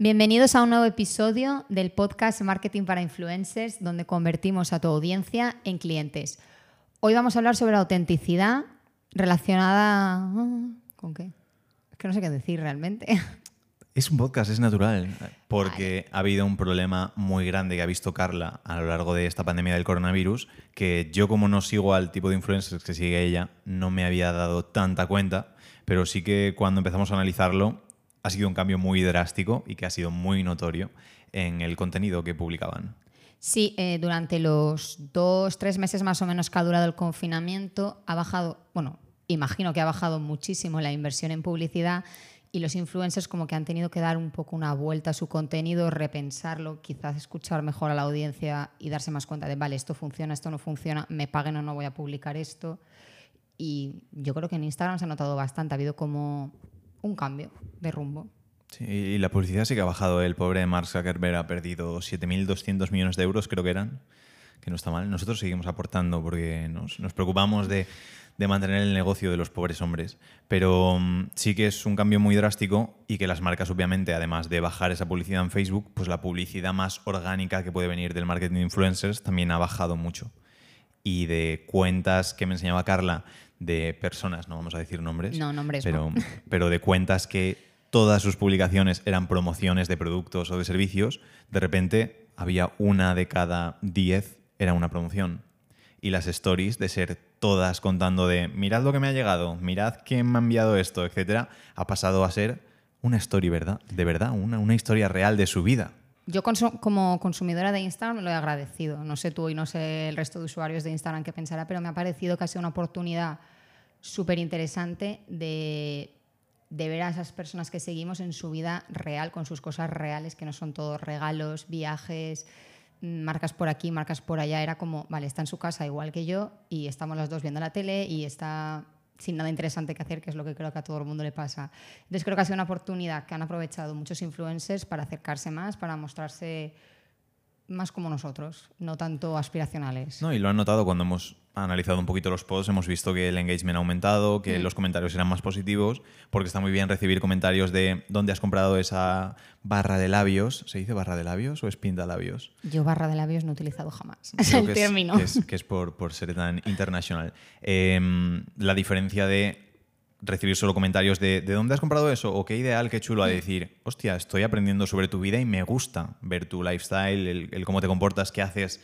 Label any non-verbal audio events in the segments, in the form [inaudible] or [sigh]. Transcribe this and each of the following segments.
Bienvenidos a un nuevo episodio del podcast Marketing para Influencers, donde convertimos a tu audiencia en clientes. Hoy vamos a hablar sobre la autenticidad relacionada... ah, ¿Con qué? Es que no sé qué decir realmente. Es un podcast, es natural, porque ha habido un problema muy grande que ha visto Carla a lo largo de esta pandemia del coronavirus, que yo como no sigo al tipo de influencers que sigue ella, no me había dado tanta cuenta, pero sí que cuando empezamos a analizarlo ha sido un cambio muy drástico y que ha sido muy notorio en el contenido que publicaban. Sí, eh, durante los dos, tres meses más o menos que ha durado el confinamiento, ha bajado, bueno, imagino que ha bajado muchísimo la inversión en publicidad y los influencers como que han tenido que dar un poco una vuelta a su contenido, repensarlo, quizás escuchar mejor a la audiencia y darse más cuenta de, vale, esto funciona, esto no funciona, me paguen o no voy a publicar esto. Y yo creo que en Instagram se ha notado bastante, ha habido como un cambio de rumbo. Sí, y la publicidad sí que ha bajado. El pobre Mark Zuckerberg ha perdido 7.200 millones de euros, creo que eran, que no está mal. Nosotros seguimos aportando porque nos, preocupamos de, mantener el negocio de los pobres hombres. Pero um, sí que es un cambio muy drástico y que las marcas, obviamente, además de bajar esa publicidad en Facebook, pues la publicidad más orgánica que puede venir del marketing de influencers también ha bajado mucho. Y de cuentas que me enseñaba Carla de personas, no vamos a decir nombres, no, nombres pero, no. pero de cuentas que todas sus publicaciones eran promociones de productos o de servicios, de repente había una de cada diez era una promoción. Y las stories, de ser todas contando de mirad lo que me ha llegado, mirad quién me ha enviado esto, etcétera, ha pasado a ser una story, ¿verdad? De verdad, una, una historia real de su vida. Yo como consumidora de Instagram lo he agradecido. No sé tú y no sé el resto de usuarios de Instagram qué pensará, pero me ha parecido que ha sido una oportunidad súper interesante de, de, ver a esas personas que seguimos en su vida real, con sus cosas reales, que no son todos regalos, viajes, marcas por aquí, marcas por allá. Era como, vale, está en su casa igual que yo y estamos las dos viendo la tele y está sin nada interesante que hacer, que es lo que creo que a todo el mundo le pasa. Entonces creo que ha sido una oportunidad que han aprovechado muchos influencers para acercarse más, para mostrarse más como nosotros, no tanto aspiracionales. No, y lo han notado cuando hemos analizado un poquito los posts, hemos visto que el engagement ha aumentado, que mm. los comentarios eran más positivos, porque está muy bien recibir comentarios de dónde has comprado esa barra de labios. ¿Se dice barra de labios o es pinta labios? Yo barra de labios no he utilizado jamás. Es el que término. Es, que es, que es por, por, ser tan internacional. Eh, la diferencia de recibir solo comentarios de ¿de dónde has comprado eso? o qué ideal, qué chulo, a decir, hostia, estoy aprendiendo sobre tu vida y me gusta ver tu lifestyle, el, el cómo te comportas, qué haces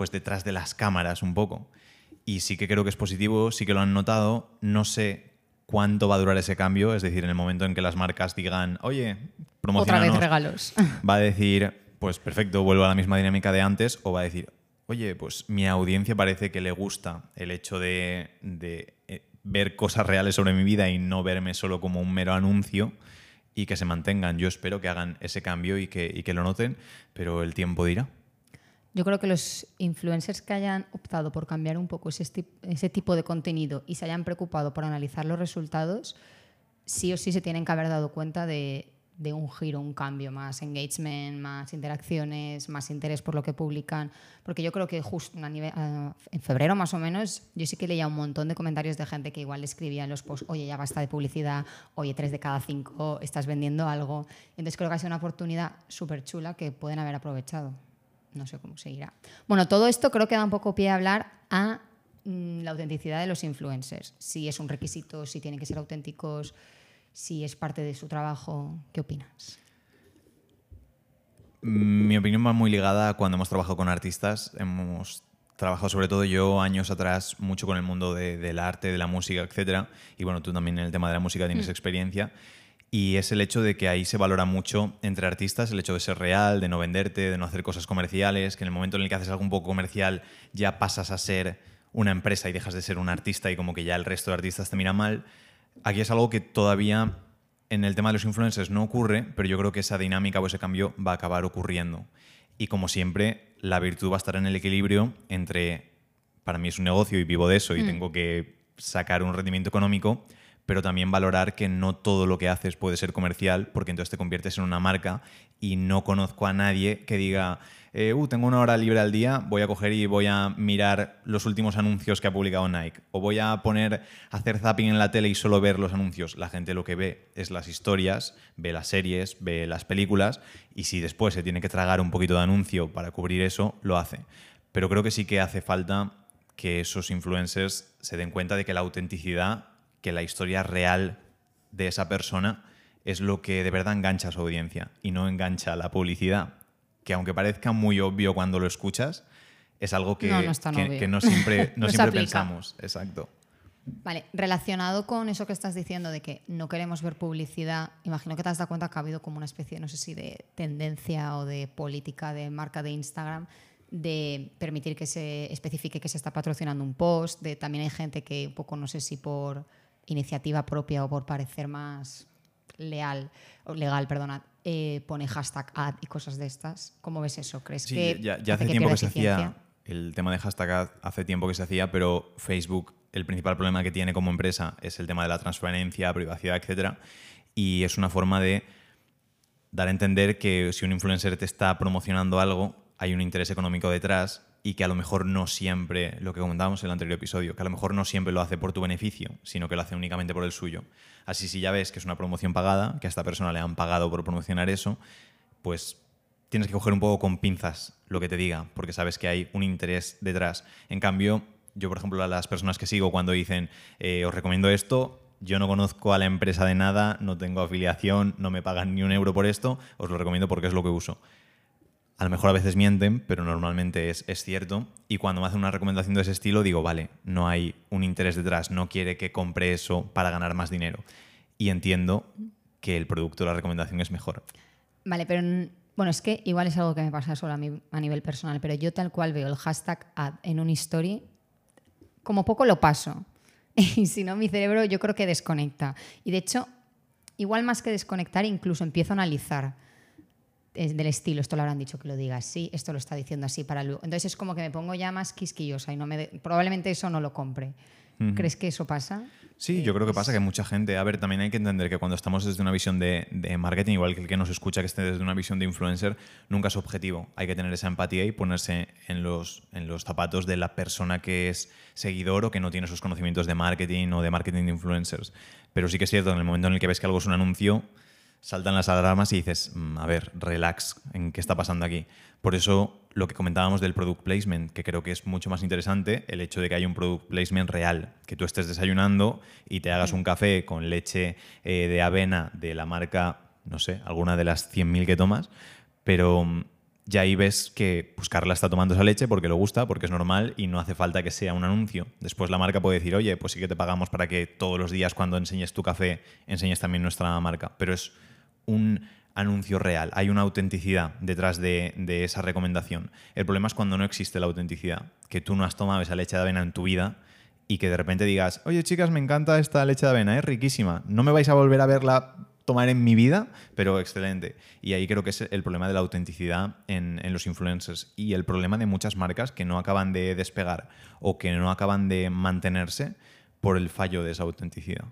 pues detrás de las cámaras un poco. Y sí que creo que es positivo, sí que lo han notado. No sé cuánto va a durar ese cambio, es decir, en el momento en que las marcas digan, oye, promocionanos, Otra vez regalos. [laughs] Va a decir, pues perfecto, vuelvo a la misma dinámica de antes, o va a decir, oye, pues mi audiencia parece que le gusta el hecho de, de ver cosas reales sobre mi vida y no verme solo como un mero anuncio y que se mantengan. Yo espero que hagan ese cambio y que, y que lo noten, pero el tiempo dirá. Yo creo que los influencers que hayan optado por cambiar un poco ese, ese, tipo de contenido y se hayan preocupado por analizar los resultados, sí o sí se tienen que haber dado cuenta de, de un giro, un cambio, más engagement, más interacciones, más interés por lo que publican. Porque yo creo que justo a nivel, uh, en febrero más o menos, yo sí que leía un montón de comentarios de gente que igual escribía en los posts, oye, ya basta de publicidad, oye, tres de cada cinco, estás vendiendo algo. Entonces creo que ha sido una oportunidad súper chula que pueden haber aprovechado no sé cómo seguirá. Bueno, todo esto creo que da un poco pie a hablar a mm, la autenticidad de los influencers. Si es un requisito, si tienen que ser auténticos, si es parte de su trabajo. ¿Qué opinas? Mi opinión va muy ligada a cuando hemos trabajado con artistas. Hemos trabajado sobre todo yo años atrás mucho con el mundo de, del arte, de la música, etc. Y bueno, tú también en el tema de la música tienes mm. experiencia. Y es el hecho de que ahí se valora mucho entre artistas, el hecho de ser real, de no venderte, de no hacer cosas comerciales, que en el momento en el que haces algo un poco comercial ya pasas a ser una empresa y dejas de ser un artista y como que ya el resto de artistas te mira mal. Aquí es algo que todavía en el tema de los influencers no ocurre, pero yo creo que esa dinámica o ese cambio va a acabar ocurriendo. Y como siempre, la virtud va a estar en el equilibrio entre, para mí es un negocio y vivo de eso y mm. tengo que sacar un rendimiento económico, pero también valorar que no todo lo que haces puede ser comercial, porque entonces te conviertes en una marca y no conozco a nadie que diga, eh, uh, tengo una hora libre al día, voy a coger y voy a mirar los últimos anuncios que ha publicado Nike, o voy a poner, hacer zapping en la tele y solo ver los anuncios. La gente lo que ve es las historias, ve las series, ve las películas, y si después se tiene que tragar un poquito de anuncio para cubrir eso, lo hace. Pero creo que sí que hace falta que esos influencers se den cuenta de que la autenticidad que la historia real de esa persona es lo que de verdad engancha a su audiencia y no engancha la publicidad, que aunque parezca muy obvio cuando lo escuchas, es algo que no, siempre, no siempre [laughs] pensamos. Exacto. Vale, relacionado con eso que estás diciendo de que no queremos ver publicidad, imagino que te has dado cuenta que ha habido como una especie, no sé si de tendencia o de política de marca de Instagram de permitir que se especifique que se está patrocinando un post, de también hay gente que un poco, no sé si por iniciativa propia o por parecer más leal, o legal, perdona, eh, pone hashtag ad y cosas de estas. ¿Cómo ves eso? ¿Crees que ya, hace, tiempo que se hacía el tema de hashtag ad, hace tiempo que se hacía, pero Facebook, el principal problema que tiene como empresa es el tema de la transparencia, privacidad, etcétera, y es una forma de dar a entender que si un influencer te está promocionando algo, hay un interés económico detrás y que a lo mejor no siempre, lo que comentábamos en el anterior episodio, que a lo mejor no siempre lo hace por tu beneficio, sino que lo hace únicamente por el suyo. Así si ya ves que es una promoción pagada, que a esta persona le han pagado por promocionar eso, pues tienes que coger un poco con pinzas lo que te diga, porque sabes que hay un interés detrás. En cambio, yo, por ejemplo, a las personas que sigo cuando dicen, eh, os recomiendo esto, yo no conozco a la empresa de nada, no tengo afiliación, no me pagan ni un euro por esto, os lo recomiendo porque es lo que uso. A lo mejor a veces mienten, pero normalmente es, cierto. Y cuando me hacen una recomendación de ese estilo, digo, vale, no hay un interés detrás, no quiere que compre eso para ganar más dinero. Y entiendo que el producto, la recomendación es mejor. Vale, pero bueno, es que igual es algo que me pasa solo a a nivel personal, pero yo tal cual veo el hashtag ad en un story, como poco lo paso. [laughs] Y si no, mi cerebro yo creo que desconecta. Y de hecho, igual más que desconectar, incluso empiezo a analizar del estilo, esto lo habrán dicho que lo diga así, esto lo está diciendo así para luego. Entonces es como que me pongo ya más quisquillosa y no me probablemente eso no lo compre. ¿Crees que eso pasa? Sí, yo creo que pasa que mucha gente, a ver, también hay que entender que cuando estamos desde una visión de, marketing, igual que el que nos escucha que esté desde una visión de influencer, nunca es objetivo. Hay que tener esa empatía y ponerse en los, en los zapatos de la persona que es seguidor o que no tiene esos conocimientos de marketing o de marketing de influencers. Pero sí que es cierto, en el momento en el que ves que algo es un anuncio, saltan las alarmas y dices, mm, a ver, relax, ¿en qué está pasando aquí? Por eso lo que comentábamos del product placement, que creo que es mucho más interesante, el hecho de que haya un product placement real, que tú estés desayunando y te hagas un café con leche eh, de avena de la marca, no sé, alguna de las 100.000 que tomas, pero mm, ya ahí ves que pues Carla está tomando esa leche porque le gusta, porque es normal y no hace falta que sea un anuncio. Después la marca puede decir, oye, pues sí que te pagamos para que todos los días cuando enseñes tu café enseñes también nuestra marca. Pero es un anuncio real, hay una autenticidad detrás de, esa recomendación. El problema es cuando no existe la autenticidad, que tú no has tomado esa leche de avena en tu vida y que de repente digas, oye chicas, me encanta esta leche de avena, es riquísima, no me vais a volver a verla tomar en mi vida, pero excelente. Y ahí creo que es el problema de la autenticidad en, los influencers y el problema de muchas marcas que no acaban de despegar o que no acaban de mantenerse por el fallo de esa autenticidad.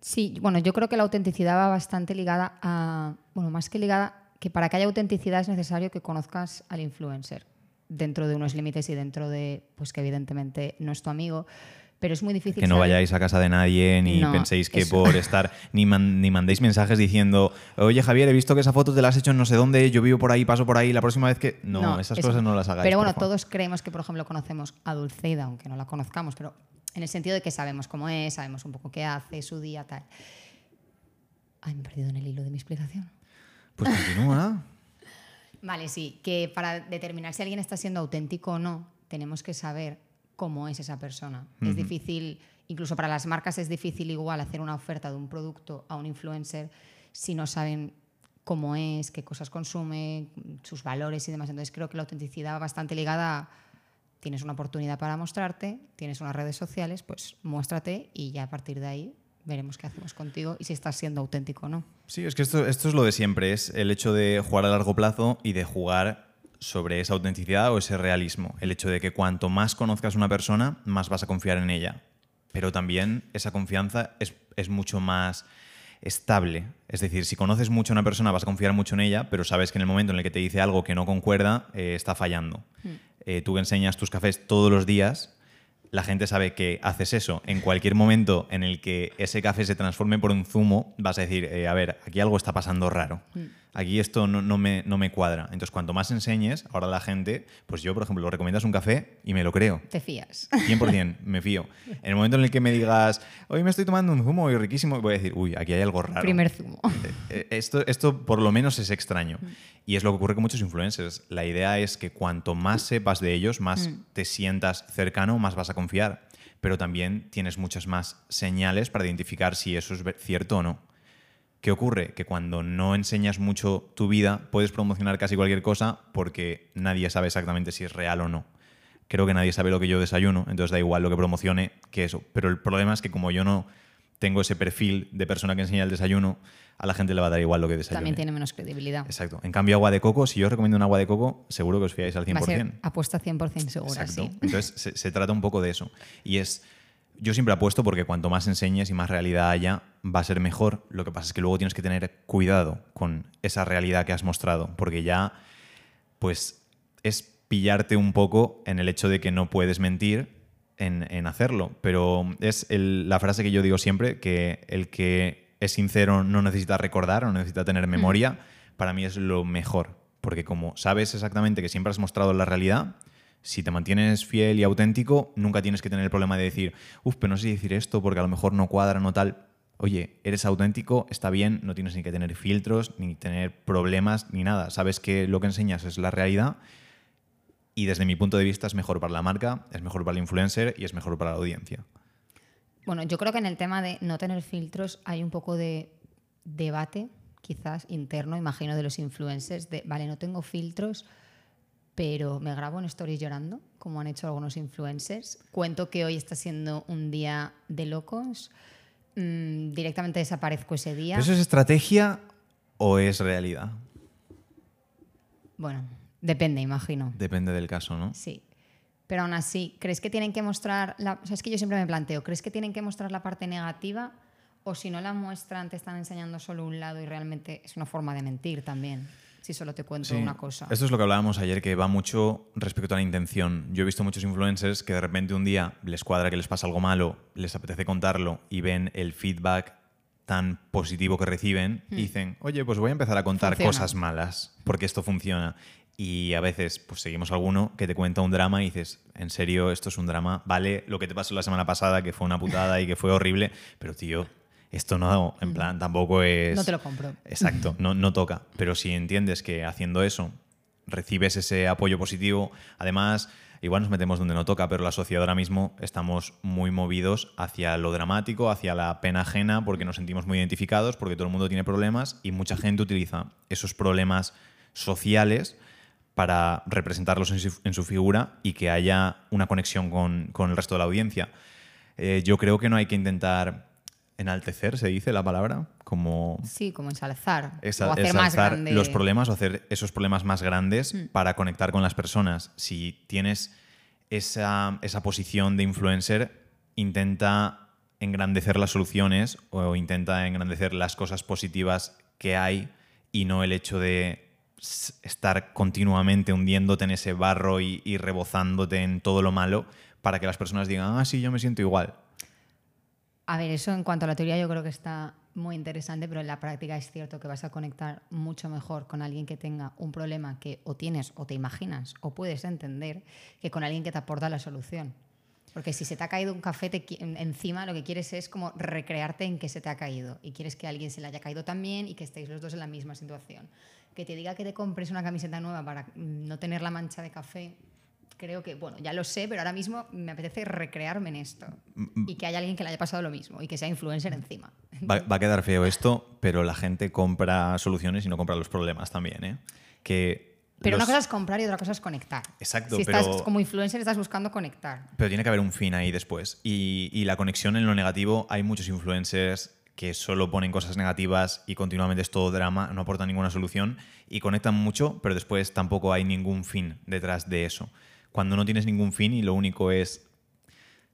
Sí, bueno, yo creo que la autenticidad va bastante ligada a, bueno, más que ligada, que para que haya autenticidad es necesario que conozcas al influencer dentro de unos límites y dentro de, pues que evidentemente no es tu amigo, pero es muy difícil. Que no vayáis a casa de nadie ni penséis que por estar, ni, ni mandéis mensajes diciendo, oye Javier, he visto que esa foto te la has hecho en no sé dónde, yo vivo por ahí, paso por ahí, la próxima vez que... No, esas cosas no las hagáis. Pero bueno, todos creemos que, por ejemplo, conocemos a Dulceida, aunque no la conozcamos, pero en el sentido de que sabemos cómo es, sabemos un poco qué hace, su día, tal. Ay, me he perdido en el hilo de mi explicación. Pues continúa. [laughs] vale, sí, que para determinar si alguien está siendo auténtico o no, tenemos que saber cómo es esa persona. Es difícil, incluso para las marcas es difícil igual hacer una oferta de un producto a un influencer si no saben cómo es, qué cosas consume, sus valores y demás. Entonces creo que la autenticidad va bastante ligada a tienes una oportunidad para mostrarte, tienes unas redes sociales, pues muéstrate y ya a partir de ahí veremos qué hacemos contigo y si estás siendo auténtico o no. Sí, es que esto, esto es lo de siempre, es el hecho de jugar a largo plazo y de jugar sobre esa autenticidad o ese realismo. El hecho de que cuanto más conozcas una persona, más vas a confiar en ella. pero también esa confianza es, es mucho más estable. Es decir, si conoces mucho a una persona vas a confiar mucho en ella, pero sabes que en el momento en el que te dice algo que no concuerda, eh, está fallando. Mm. Eh, tú que enseñas tus cafés todos los días, la gente sabe que haces eso. En cualquier momento en el que ese café se transforme por un zumo, vas a decir, eh, a ver, aquí algo está pasando raro. Mm. Aquí esto no, no me, no me cuadra. Entonces, cuanto más enseñes, ahora la gente, pues yo, por ejemplo, lo recomiendas un café y me lo creo. Te fías. 100%, me fío. [laughs] En el momento en el que me digas, hoy me estoy tomando un zumo y riquísimo, voy a decir, uy, aquí hay algo raro. Primer zumo. Eh, eh, Esto, esto por lo menos es extraño. Y es lo que ocurre con muchos influencers. La idea es que cuanto más sepas de ellos, más Mm. te sientas cercano, más vas a confiar. Pero también tienes muchas más señales para identificar si eso es cierto o no. ¿Qué ocurre? Que cuando no enseñas mucho tu vida, puedes promocionar casi cualquier cosa porque nadie sabe exactamente si es real o no. Creo que nadie sabe lo que yo desayuno, entonces da igual lo que promocione que eso. Pero el problema es que como yo no tengo ese perfil de persona que enseña el desayuno, a la gente le va a dar igual lo que desayune. También tiene menos credibilidad. Exacto. En cambio, agua de coco, si yo os recomiendo un agua de coco, seguro que os fiáis al 100%. Va a ser apuesta 100% segura, Exacto. sí. Entonces, se, se trata un poco de eso. Y es. Yo siempre apuesto porque cuanto más enseñes y más realidad haya, va a ser mejor. Lo que pasa es que luego tienes que tener cuidado con esa realidad que has mostrado, porque ya, pues, es pillarte un poco en el hecho de que no puedes mentir en, en hacerlo. Pero es el- la frase que yo digo siempre, que el que es sincero no necesita recordar o no necesita tener memoria, para mí es lo mejor. Porque como sabes exactamente que siempre has mostrado la realidad, si te mantienes fiel y auténtico, nunca tienes que tener el problema de decir, uff, pero no sé decir esto porque a lo mejor no cuadra, no tal. Oye, eres auténtico, está bien, no tienes ni que tener filtros, ni tener problemas, ni nada. Sabes que lo que enseñas es la realidad y desde mi punto de vista es mejor para la marca, es mejor para el influencer y es mejor para la audiencia. Bueno, yo creo que en el tema de no tener filtros hay un poco de debate, quizás interno, imagino, de los influencers, de, vale, no tengo filtros, pero me grabo en stories llorando, como han hecho algunos influencers. Cuento que hoy está siendo un día de locos. mm, directamente desaparezco ese día. ¿Eso es estrategia o es realidad? Bueno, depende, imagino. Depende del caso, ¿no? Sí. Pero aún así, ¿crees que tienen que mostrar la... O sea, es que yo siempre me planteo, ¿crees que tienen que mostrar la parte negativa? O si no la muestran, te están enseñando solo un lado y realmente es una forma de mentir también, si solo te cuento Sí. una cosa. Esto es lo que hablábamos ayer, que va mucho respecto a la intención. Yo he visto muchos influencers que de repente un día les cuadra que les pasa algo malo, les apetece contarlo y ven el feedback tan positivo que reciben y dicen, oye, pues voy a empezar a contar Hmm. Funciona. cosas malas, porque esto funciona. Y a veces, pues seguimos alguno que te cuenta un drama y dices, en serio, esto es un drama, vale lo que te pasó la semana pasada, que fue una putada y que fue horrible, pero tío, esto no, en plan, tampoco es... No te lo compro. Exacto, no, no toca. Pero si entiendes que haciendo eso recibes ese apoyo positivo, además, igual nos metemos donde no toca, pero la sociedad ahora mismo estamos muy movidos hacia lo dramático, hacia la pena ajena, porque nos sentimos muy identificados, porque todo el mundo tiene problemas y mucha gente utiliza esos problemas sociales para representarlos en su, en su figura y que haya una conexión con, con el resto de la audiencia. Eh, yo creo que no hay que intentar enaltecer, se dice la palabra, como Sí, como ensalzar. esa- o hacer más grande. los problemas o hacer esos problemas más grandes para conectar con las personas. Si tienes esa, esa posición de influencer, intenta engrandecer las soluciones o intenta engrandecer las cosas positivas que hay y no el hecho de estar continuamente hundiéndote en ese barro y, y rebozándote en todo lo malo para que las personas digan, ah, sí, yo me siento igual. A ver, eso en cuanto a la teoría yo creo que está muy interesante, pero en la práctica es cierto que vas a conectar mucho mejor con alguien que tenga un problema que o tienes o te imaginas o puedes entender que con alguien que te aporta la solución. Porque si se te ha caído un café encima, lo que quieres es como recrearte en que se te ha caído y quieres que alguien se le haya caído también y que estéis los dos en la misma situación. Que te diga que te compres una camiseta nueva para mm, no tener la mancha de café, creo que, bueno, ya lo sé, pero ahora mismo me apetece recrearme en esto y que haya alguien que le haya pasado lo mismo y que sea influencer encima. Va, va a quedar feo esto, pero la gente compra soluciones y no compra los problemas también, ¿eh? Que Pero los- una cosa es comprar y otra cosa es conectar. Exacto, si estás pero- como influencer estás buscando conectar. Pero tiene que haber un fin ahí después. Y, y la conexión en lo negativo, hay muchos influencers que solo ponen cosas negativas y continuamente es todo drama, no aportan ninguna solución y conectan mucho, pero después tampoco hay ningún fin detrás de eso. Cuando no tienes ningún fin y lo único es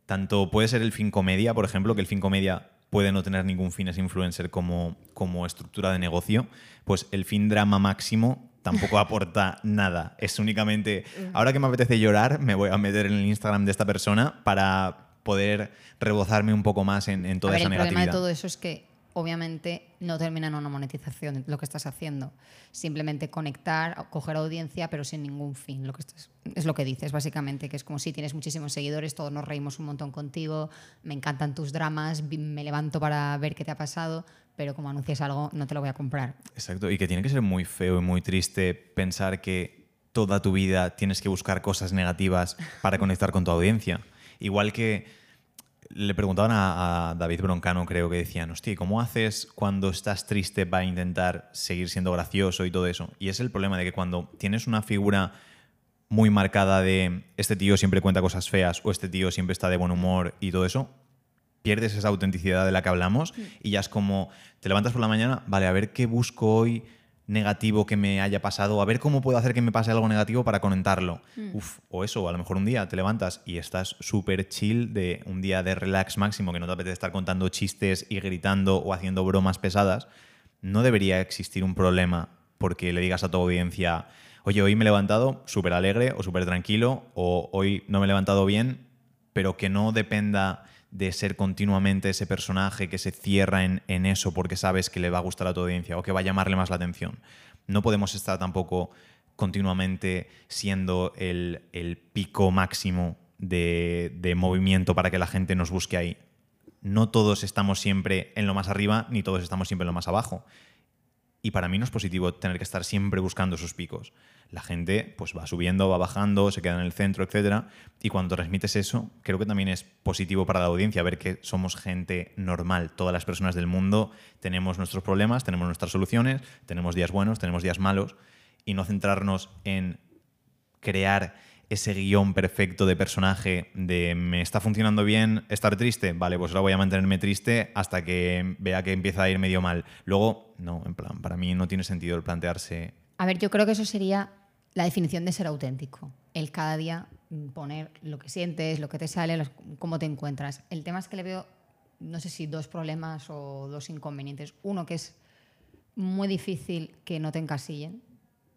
tanto puede ser el fin comedia, por ejemplo, que el fin comedia puede no tener ningún fin ese influencer como, como estructura de negocio, pues el fin drama máximo tampoco aporta [laughs] nada. Es únicamente, ahora que me apetece llorar, me voy a meter en el Instagram de esta persona para poder rebozarme un poco más en, en toda A ver, esa el negatividad. problema de todo eso es que obviamente no termina en una monetización lo que estás haciendo. Simplemente conectar, coger audiencia, pero sin ningún fin. Lo que estás- es lo que dices, básicamente, que es como si tienes muchísimos seguidores, todos nos reímos un montón contigo, me encantan tus dramas, me levanto para ver qué te ha pasado, pero como anuncias algo, no te lo voy a comprar. Exacto, y que tiene que ser muy feo y muy triste pensar que toda tu vida tienes que buscar cosas negativas para [laughs] conectar con tu audiencia. Igual que le preguntaban a, a David Broncano, creo que decían, hostia, ¿cómo haces cuando estás triste para intentar seguir siendo gracioso y todo eso? Y es el problema de que cuando tienes una figura muy marcada de este tío siempre cuenta cosas feas o este tío siempre está de buen humor y todo eso, pierdes esa autenticidad de la que hablamos y ya es como te levantas por la mañana, vale, a ver qué busco hoy negativo que me haya pasado, a ver cómo puedo hacer que me pase algo negativo para conectarlo. Uf, o eso, a lo mejor un día te levantas y estás súper chill de un día de relax máximo que no te apetece estar contando chistes y gritando o haciendo bromas pesadas, no debería existir un problema porque le digas a tu audiencia, oye, hoy me he levantado súper alegre o súper tranquilo, o hoy no me he levantado bien, pero que no dependa de ser continuamente ese personaje que se cierra en, eso porque sabes que le va a gustar a tu audiencia o que va a llamarle más la atención. No podemos estar tampoco continuamente siendo el, pico máximo de movimiento para que la gente nos busque ahí. No todos estamos siempre en lo más arriba, ni todos estamos siempre en lo más abajo. Y para mí no es positivo tener que estar siempre buscando esos picos. La gente pues va subiendo, va bajando, se queda en el centro, etc. Y cuando transmites eso, creo que también es positivo para la audiencia ver que somos gente normal. Todas las personas del mundo tenemos nuestros problemas, tenemos nuestras soluciones, tenemos días buenos, tenemos días malos. Y no centrarnos en crear ese guion perfecto de personaje de me está funcionando bien estar triste, vale, pues ahora voy a mantenerme triste hasta que vea que empieza a ir medio mal. Luego, no, en plan, para mí no tiene sentido el plantearse... A ver, yo creo que eso sería la definición de ser auténtico. El cada día poner lo que sientes, lo que te sale, cómo te encuentras. El tema es que le veo, no sé si dos problemas o dos inconvenientes. Uno que es muy difícil que no te encasillen,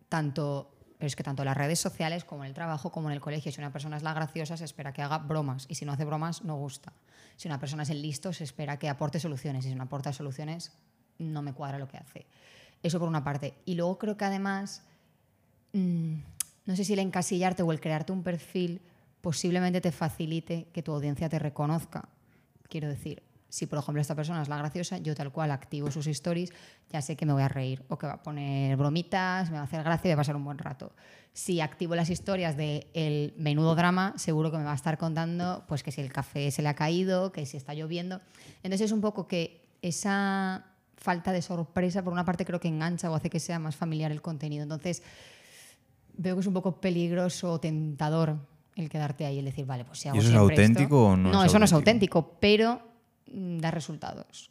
tanto, pero es que tanto en las redes sociales como en el trabajo, como en el colegio. Si una persona es la graciosa, se espera que haga bromas y si no hace bromas, no gusta. Si una persona es el listo, se espera que aporte soluciones y si no aporta soluciones, no me cuadra lo que hace. Eso por una parte. Y luego creo que además, mm, no sé si el encasillarte o el crearte un perfil posiblemente te facilite que tu audiencia te reconozca. Quiero decir, si por ejemplo esta persona es la graciosa, yo tal cual activo sus stories, ya sé que me voy a reír o que va a poner bromitas, me va a hacer gracia y va a pasar un buen rato. Si activo las historias del el menudo drama, seguro que me va a estar contando pues que si el café se le ha caído, que si está lloviendo. Entonces es un poco que esa falta de sorpresa, por una parte creo que engancha o hace que sea más familiar el contenido. Entonces veo que es un poco peligroso o tentador el quedarte ahí, el decir, vale, pues si hago ¿Y eso es esto- auténtico o no No, es eso no es auténtico, pero mm, da resultados.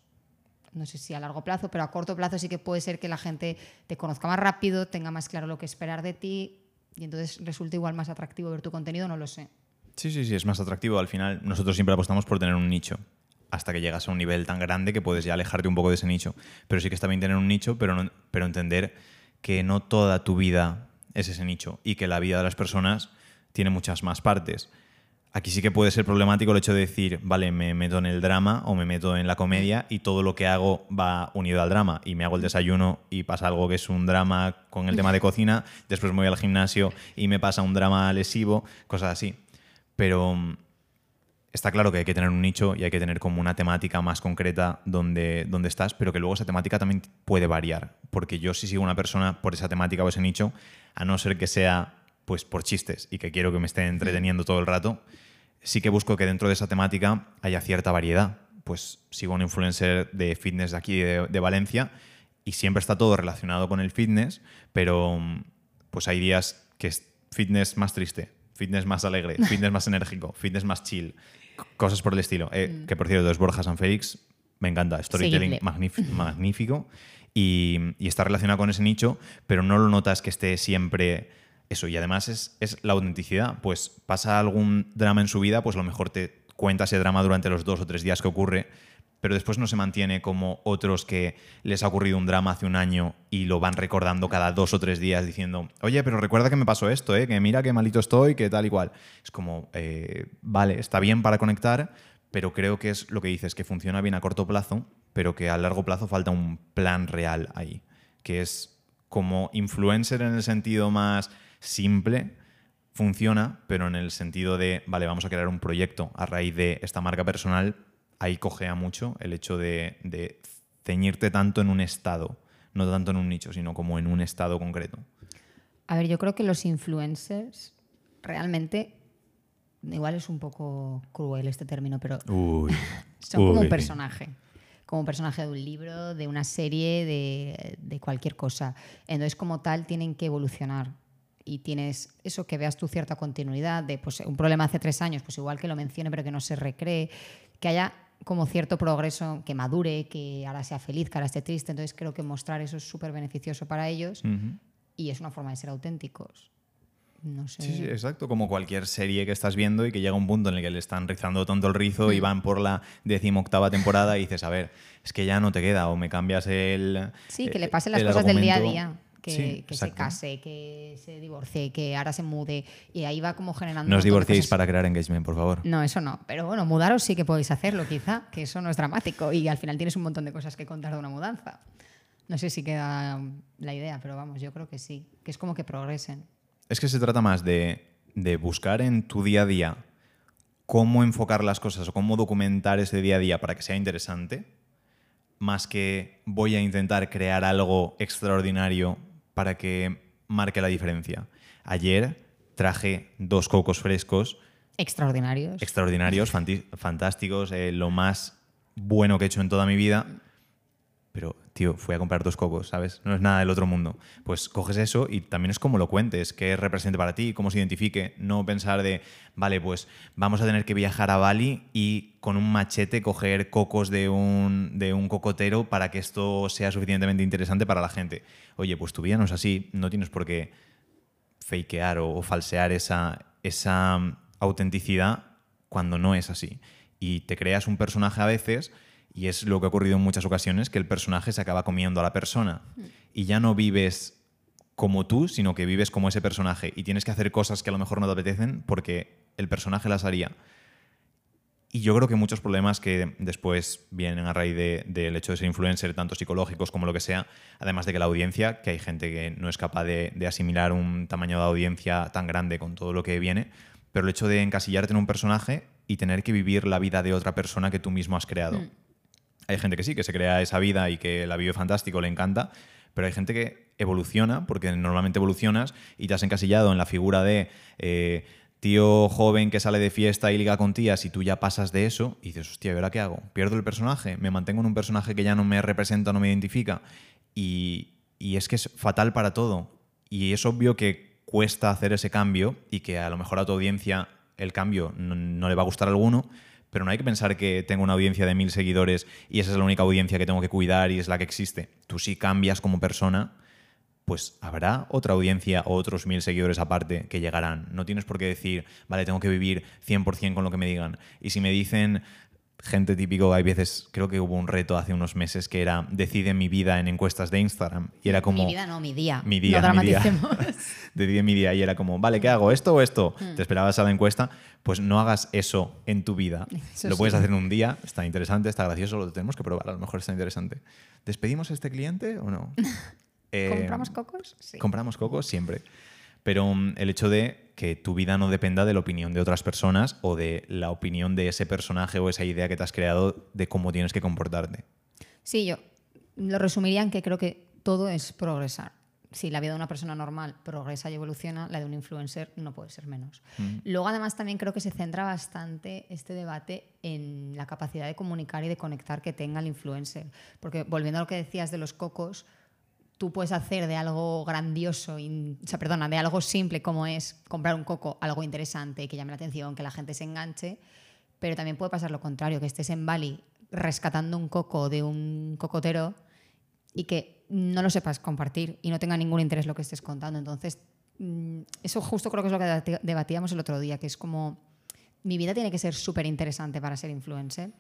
No sé si a largo plazo, pero a corto plazo sí que puede ser que la gente te conozca más rápido, tenga más claro lo que esperar de ti y entonces resulta igual más atractivo ver tu contenido, no lo sé. Sí, sí, sí, es más atractivo. Al final, nosotros siempre apostamos por tener un nicho. Hasta que llegas a un nivel tan grande que puedes ya alejarte un poco de ese nicho. Pero sí que está bien tener un nicho, pero, no- pero entender que no toda tu vida es ese nicho y que la vida de las personas tiene muchas más partes. Aquí sí que puede ser problemático el hecho de decir, vale, me meto en el drama o me meto en la comedia y todo lo que hago va unido al drama. Y me hago el desayuno y pasa algo que es un drama con el tema de cocina, después me voy al gimnasio y me pasa un drama lesivo, cosas así. Pero mm, está claro que hay que tener un nicho y hay que tener como una temática más concreta donde, donde estás, pero que luego esa temática también puede variar. Porque yo si sigo una persona por esa temática o ese nicho, a no ser que sea pues por chistes y que quiero que me esté entreteniendo todo el rato, sí que busco que dentro de esa temática haya cierta variedad. Pues sigo un influencer de fitness de aquí de, de Valencia y siempre está todo relacionado con el fitness, pero mm, pues hay días que es fitness más triste, fitness más alegre, [laughs] fitness más enérgico, fitness más chill, cosas por el estilo. Eh, Que por cierto, es Borja San Félix, me encanta, storytelling [laughs] magnífico y, y está relacionado con ese nicho, pero no lo notas que esté siempre eso. Y además es, es la autenticidad. Pues pasa algún drama en su vida, pues a lo mejor te cuenta ese drama durante los dos o tres días que ocurre, pero después no se mantiene como otros que les ha ocurrido un drama hace un año y lo van recordando cada dos o tres días diciendo, oye, pero recuerda que me pasó esto, ¿eh? que mira qué malito estoy, que tal y cual. Es como, eh, vale, está bien para conectar, pero creo que es lo que dices, que funciona bien a corto plazo, pero que a largo plazo falta un plan real ahí, que es como influencer en el sentido más simple, funciona, pero en el sentido de, vale, vamos a crear un proyecto a raíz de esta marca personal, ahí cogea mucho el hecho de, ceñirte tanto en un estado, no tanto en un nicho, sino como en un estado concreto. A ver, yo creo que los influencers realmente, igual es un poco cruel este término, pero [laughs] son como un personaje como un personaje de un libro, de una serie, de, de, cualquier cosa. Entonces, como tal, tienen que evolucionar. Y tienes eso, que veas tu cierta continuidad, de pues, un problema hace tres años, pues igual que lo mencione, pero que no se recree, que haya como cierto progreso, que madure, que ahora sea feliz, que ahora esté triste. Entonces creo que mostrar eso es súper beneficioso para ellos y es una forma de ser auténticos. No sé. Sí, exacto. Como cualquier serie que estás viendo y que llega un punto en el que le están rizando tanto el rizo y mm. van por la decimoctava temporada y dices, a ver, es que ya no te queda o me cambias el. Sí, que le pasen las cosas del día a día que, se case, que se divorcie, que ahora se mude. Y ahí va como generando. No os divorciéis para crear engagement, por favor. No, eso no. Pero bueno, mudaros sí que podéis hacerlo, quizá, que eso no es dramático. Y al final tienes un montón de cosas que contar de una mudanza. No sé si queda la idea, pero vamos, yo creo que sí. Que es como que progresen. Es que se trata más de, de buscar en tu día a día cómo enfocar las cosas o cómo documentar ese día a día para que sea interesante, más que voy a intentar crear algo extraordinario para que marque la diferencia. Ayer traje dos cocos frescos. Extraordinarios. Extraordinarios, fantásticos, eh, lo más bueno que he hecho en toda mi vida. Pero, tío, fui a comprar dos cocos, ¿sabes? No es nada del otro mundo. Pues coges eso y también es como lo cuentes, qué represente para ti, cómo se identifique. No pensar de, vale, pues vamos a tener que viajar a Bali y con un machete coger cocos de un, de un cocotero para que esto sea suficientemente interesante para la gente. Oye, pues tu vida no es así, no tienes por qué fakear o, falsear esa, esa mm, autenticidad cuando no es así. Y te creas un personaje a veces y es lo que ha ocurrido en muchas ocasiones, que el personaje se acaba comiendo a la persona. Mm. Y ya no vives como tú, sino que vives como ese personaje. Y tienes que hacer cosas que a lo mejor no te apetecen porque el personaje las haría. Y yo creo que muchos problemas que después vienen a raíz del hecho de ser influencer, tanto psicológicos como lo que sea, además de que la audiencia, que hay gente que no es capaz de, asimilar un tamaño de audiencia tan grande con todo lo que viene, pero el hecho de encasillarte en un personaje y tener que vivir la vida de otra persona que tú mismo has creado. Mm. Hay gente que sí, que se crea esa vida y que la vive fantástico, le encanta, pero hay gente que evoluciona, porque normalmente evolucionas y te has encasillado en la figura de... Eh, tío joven que sale de fiesta y liga con tías y tú ya pasas de eso y dices, hostia, ¿y ahora qué hago? ¿Pierdo el personaje? ¿Me mantengo en un personaje que ya no me representa, no me identifica? Y, es que es fatal para todo. Y es obvio que cuesta hacer ese cambio y que a lo mejor a tu audiencia el cambio no, le va a gustar alguno, pero no hay que pensar que tengo una audiencia de mil seguidores y esa es la única audiencia que tengo que cuidar y es la que existe. Tú sí cambias como persona pues habrá otra audiencia o otros mil seguidores aparte que llegarán. No tienes por qué decir, vale, tengo que vivir 100% con lo que me digan. Y si me dicen gente típico, hay veces, creo que hubo un reto hace unos meses que era decide mi vida en encuestas de Instagram. Y era como... Mi vida no, mi día. Mi día, no mi día. [laughs] decide mi día. Y era como, vale, ¿qué hago? ¿Esto o esto? Hmm. Te esperabas a la encuesta. Pues no hagas eso en tu vida. lo puedes hacer en un día, está interesante, está gracioso, lo tenemos que probar, a lo mejor está interesante. ¿Despedimos a este cliente o no? [laughs] Eh, ¿Compramos cocos? Sí. Compramos cocos siempre. Pero mm, el hecho de que tu vida no dependa de la opinión de otras personas o de la opinión de ese personaje o esa idea que te has creado de cómo tienes que comportarte. Sí, yo lo resumiría en que creo que todo es progresar. Si la vida de una persona normal progresa y evoluciona, la de un influencer no puede ser menos. Mm. Luego, además, también creo que se centra bastante este debate en la capacidad de comunicar y de conectar que tenga el influencer. Porque volviendo a lo que decías de los cocos, tú puedes hacer de algo grandioso, o sea, perdona, de algo simple como es comprar un coco, algo interesante, que llame la atención, que la gente se enganche, pero también puede pasar lo contrario, que estés en Bali rescatando un coco de un cocotero y que no lo sepas compartir y no tenga ningún interés lo que estés contando. Entonces, mm, eso justo creo que es lo que debatíamos el otro día, que es como mi vida tiene que ser súper interesante para ser influencer.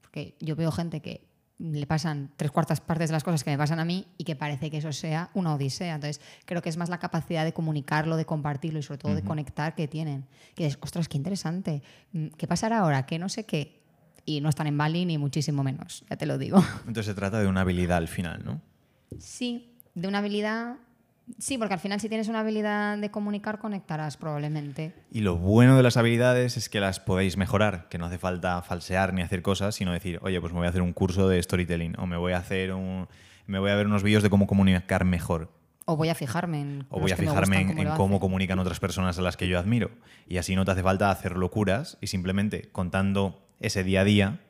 Porque yo veo gente que le pasan tres cuartas partes de las cosas que me pasan a mí y que parece que eso sea una odisea. Entonces, creo que es más la capacidad de comunicarlo, de compartirlo y sobre todo de conectar que tienen. Que es, ostras, qué interesante. Mm, ¿Qué pasará ahora? Que no sé qué. Y no están en Bali ni muchísimo menos, ya te lo digo. Entonces se trata de una habilidad al final, ¿no? Sí, de una habilidad. Sí, porque al final si tienes una habilidad de comunicar, conectarás probablemente. Y lo bueno de las habilidades es que las podéis mejorar, que no hace falta falsear ni hacer cosas, sino decir, oye, pues me voy a hacer un curso de storytelling o me voy a hacer un, me voy a ver unos vídeos de cómo comunicar mejor. O voy a fijarme en. O los voy a que me fijarme gustan, en, cómo en cómo comunican otras personas a las que yo admiro. Y así no te hace falta hacer locuras y simplemente contando ese día a día,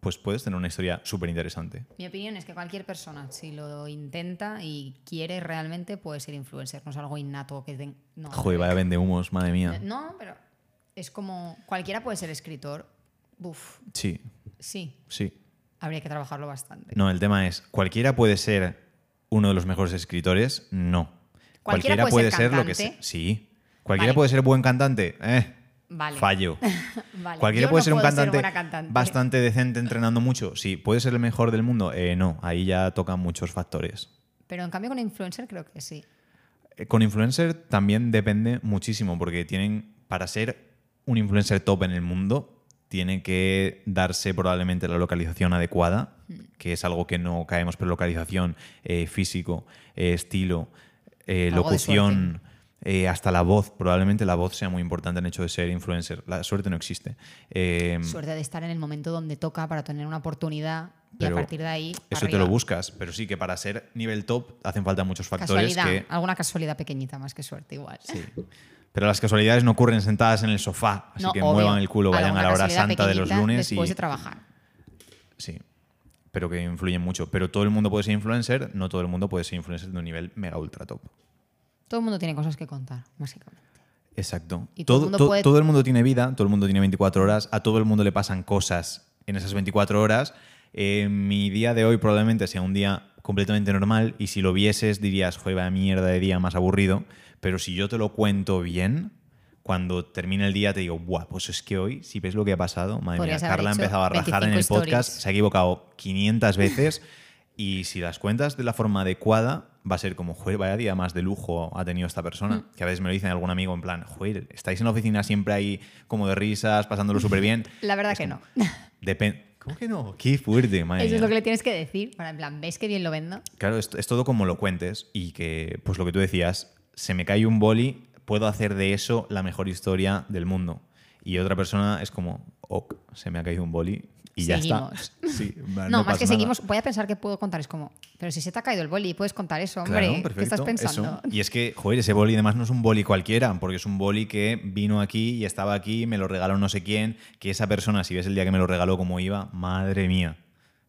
pues puedes tener una historia súper interesante. Mi opinión es que cualquier persona, si lo intenta y quiere realmente, puede ser influencer. No es algo innato que den- no, Joder, vaya vende humos, madre mía. No, pero es como. Cualquiera puede ser escritor. Uf, Sí, sí, sí. habría que trabajarlo bastante. No, el tema es, ¿cualquiera puede ser uno de los mejores escritores? No. ¿Cualquiera puede ser lo que? Sí. ¿Cualquiera Vale. puede ser buen cantante? Eh, Vale. fallo. [laughs] Vale, ¿Cualquiera yo puede no ser un cantante, bastante decente entrenando mucho? Sí. ¿Puede ser el mejor del mundo? Eh, no, ahí ya tocan muchos factores. Pero en cambio con influencer creo que sí. Eh, Con influencer también depende muchísimo, porque tienen, para ser un influencer top en el mundo, tiene que darse probablemente la localización adecuada, Hmm. que es algo que no caemos, pero localización, eh, físico, estilo, locución, eh, hasta la voz. Probablemente la voz sea muy importante en el hecho de ser influencer. La suerte no existe. Eh, Suerte de estar en el momento donde toca para tener una oportunidad y a partir de ahí. eso te lo buscas, pero sí que para ser nivel top hacen falta muchos factores Casualidad, que alguna casualidad pequeñita más que suerte igual. Sí. Pero las casualidades no ocurren sentadas en el sofá, así No, que obvio. muevan el culo, vayan a la hora santa de los lunes y Después de trabajar. sí. Pero que influyen mucho. Pero todo el mundo puede ser influencer, no todo el mundo puede ser influencer de un nivel mega ultra top. Todo el mundo tiene cosas que contar, básicamente. Exacto. Y todo el mundo to- puede- todo el mundo tiene vida, todo el mundo tiene 24 horas, a todo el mundo le pasan cosas en esas 24 horas. Eh, mi día de hoy probablemente sea un día completamente normal y si lo vieses dirías, joder, vaya mierda de día más aburrido. Pero si yo te lo cuento bien, cuando termine el día te digo, buah, pues es que hoy, si ves lo que ha pasado, madre mía, Podrías haber Carla ha empezado a rajar en el 25 podcast, stories. se ha equivocado 500 veces [laughs] y si las cuentas de la forma adecuada, va a ser como, joder, vaya día más de lujo ha tenido esta persona. Mm. Que a veces me lo dicen algún amigo en plan, joder, estáis en la oficina siempre ahí como de risas, pasándolo súper bien. [laughs] La verdad que no. [laughs] Depende. ¿Cómo que no? Qué fuerte, [laughs] madre Eso es lo que le tienes que decir. Para en plan, ¿ves que bien lo vendo? Claro, es, es todo como lo cuentes y que, pues lo que tú decías, se me cae un boli, puedo hacer de eso la mejor historia del mundo. Y otra persona es como, ok, se me ha caído un boli y ya está. Seguimos. [laughs] Sí, No, no más que nada. seguimos, voy a pensar que puedo contar. Es como, pero si se te ha caído el boli, puedes contar eso, hombre. Claro, ¿Qué estás pensando? eso. Y es que, joder, ese boli además no es un boli cualquiera, porque es un boli que vino aquí y estaba aquí, me lo regaló no sé quién, que esa persona, si ves el día que me lo regaló como iba, madre mía,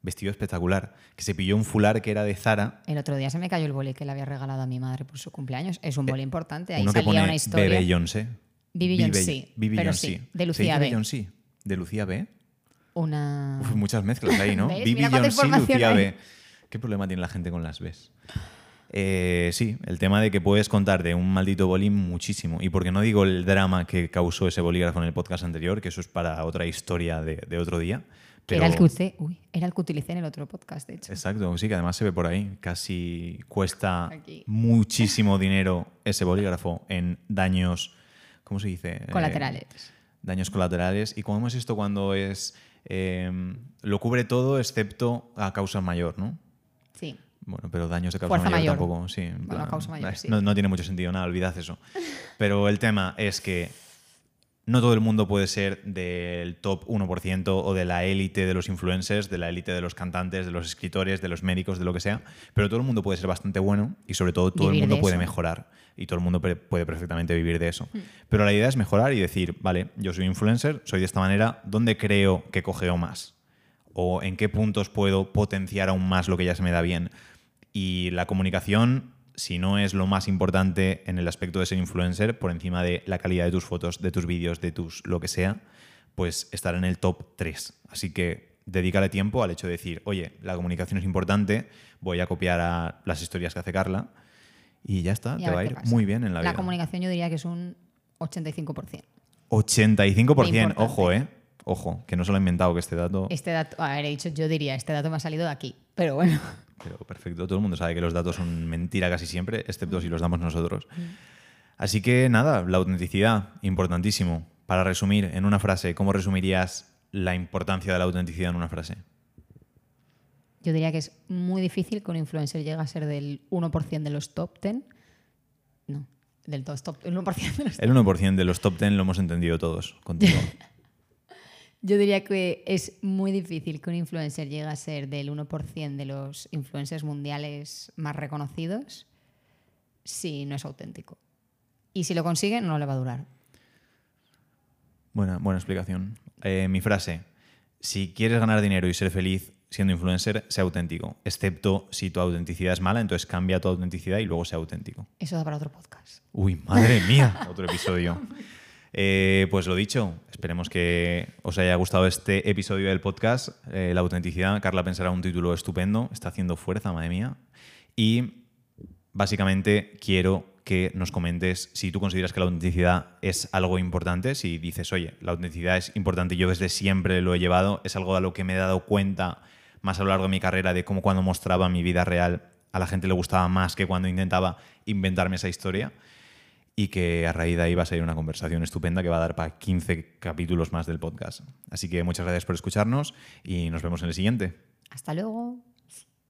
vestido espectacular, que se pilló un fular que era de Zara, El otro día se me cayó el boli que le había regalado a mi madre por su cumpleaños. Es un boli importante. Ahí Eh, salía pone una historia. Bebe Beyoncé. Vive- Beyoncé, Vivi pero Beyoncé. sí, de ¿Se Lucía dice B. Beyoncé? ¿De Lucía B? Una. Uf, muchas mezclas ahí, ¿no? [laughs] Vivi Lucía. B. ¿Qué problema tiene la gente con las Bs? Eh, sí, el tema de que puedes contar de un maldito boli muchísimo. Y porque no digo el drama que causó ese bolígrafo en el podcast anterior, que eso es para otra historia de, de otro día. Pero, Era el que. Uy, era el que utilicé en el otro podcast, de hecho. Exacto, sí, que además se ve por ahí. Casi cuesta Aquí. muchísimo [laughs] dinero ese bolígrafo en daños. ¿Cómo se dice? Eh, Colaterales. daños colaterales. ¿Y cómo es esto cuando es. Eh, lo cubre todo excepto a causa mayor, ¿no? Sí. Bueno, pero daños de causa Fuerza mayor, mayor. tampoco, sí. en Bueno, plan, causa mayor, eh, sí. no, no tiene mucho sentido, nada, olvidad eso. [laughs] Pero el tema es que no todo el mundo puede ser del top 1% o de la élite de los influencers, de la élite de los cantantes, de los escritores, de los médicos, de lo que sea, pero todo el mundo puede ser bastante bueno y sobre todo todo Vivir el mundo de puede mejorar y todo el mundo puede perfectamente vivir de eso. Hmm. Pero la idea es mejorar y decir, vale, yo soy influencer, soy de esta manera, ¿dónde creo que cogeo más? o en qué puntos puedo potenciar aún más lo que ya se me da bien. Y la comunicación, si no es lo más importante en el aspecto de ser influencer, por encima de la calidad de tus fotos, de tus vídeos, de tus lo que sea, pues estar en el top 3. Así que dedícale tiempo al hecho de decir, oye, la comunicación es importante, voy a copiar a las historias que hace Carla y ya está, Y te va a ir pasa. muy bien en la, La vida. comunicación yo diría que es un 85%. 85%, Importante. ojo, ¿eh? Ojo, que no se lo he inventado, que este dato... Este dato, a ver, he dicho, yo diría, este dato me ha salido de aquí, pero bueno. Pero perfecto, todo el mundo sabe que los datos son mentira casi siempre, excepto si los damos nosotros. Así que nada, la autenticidad, importantísimo. Para resumir, en una frase, ¿cómo resumirías la importancia de la autenticidad en una frase? Yo diría que es muy difícil que un influencer llegue a ser del 1% de los top 10. No, del to- top, el 1% de los El 1% de los top 10 lo hemos entendido todos contigo. [laughs] Yo diría que es muy difícil que un influencer llegue a ser del 1% de los influencers mundiales más reconocidos si no es auténtico. Y si lo consigue, no le va a durar. Buena, buena explicación. Eh, mi frase, si quieres ganar dinero y ser feliz siendo influencer, sea auténtico. Excepto si tu autenticidad es mala, entonces cambia tu autenticidad y luego sea auténtico. Eso da para otro podcast. Uy, madre [laughs] mía, otro episodio. Eh, pues lo dicho, esperemos que os haya gustado este episodio del podcast. Eh, la autenticidad, Carla pensará un título estupendo, está haciendo fuerza, madre mía. Y básicamente quiero que nos comentes si tú consideras que la autenticidad es algo importante, si dices, oye, la autenticidad es importante, yo desde siempre lo he llevado, es algo a lo que me he dado cuenta más a lo largo de mi carrera de cómo cuando mostraba mi vida real a la gente le gustaba más que cuando intentaba inventarme esa historia y que a raíz de ahí va a ser una conversación estupenda que va a dar para 15 capítulos más del podcast. Así que muchas gracias por escucharnos y nos vemos en el siguiente. Hasta luego.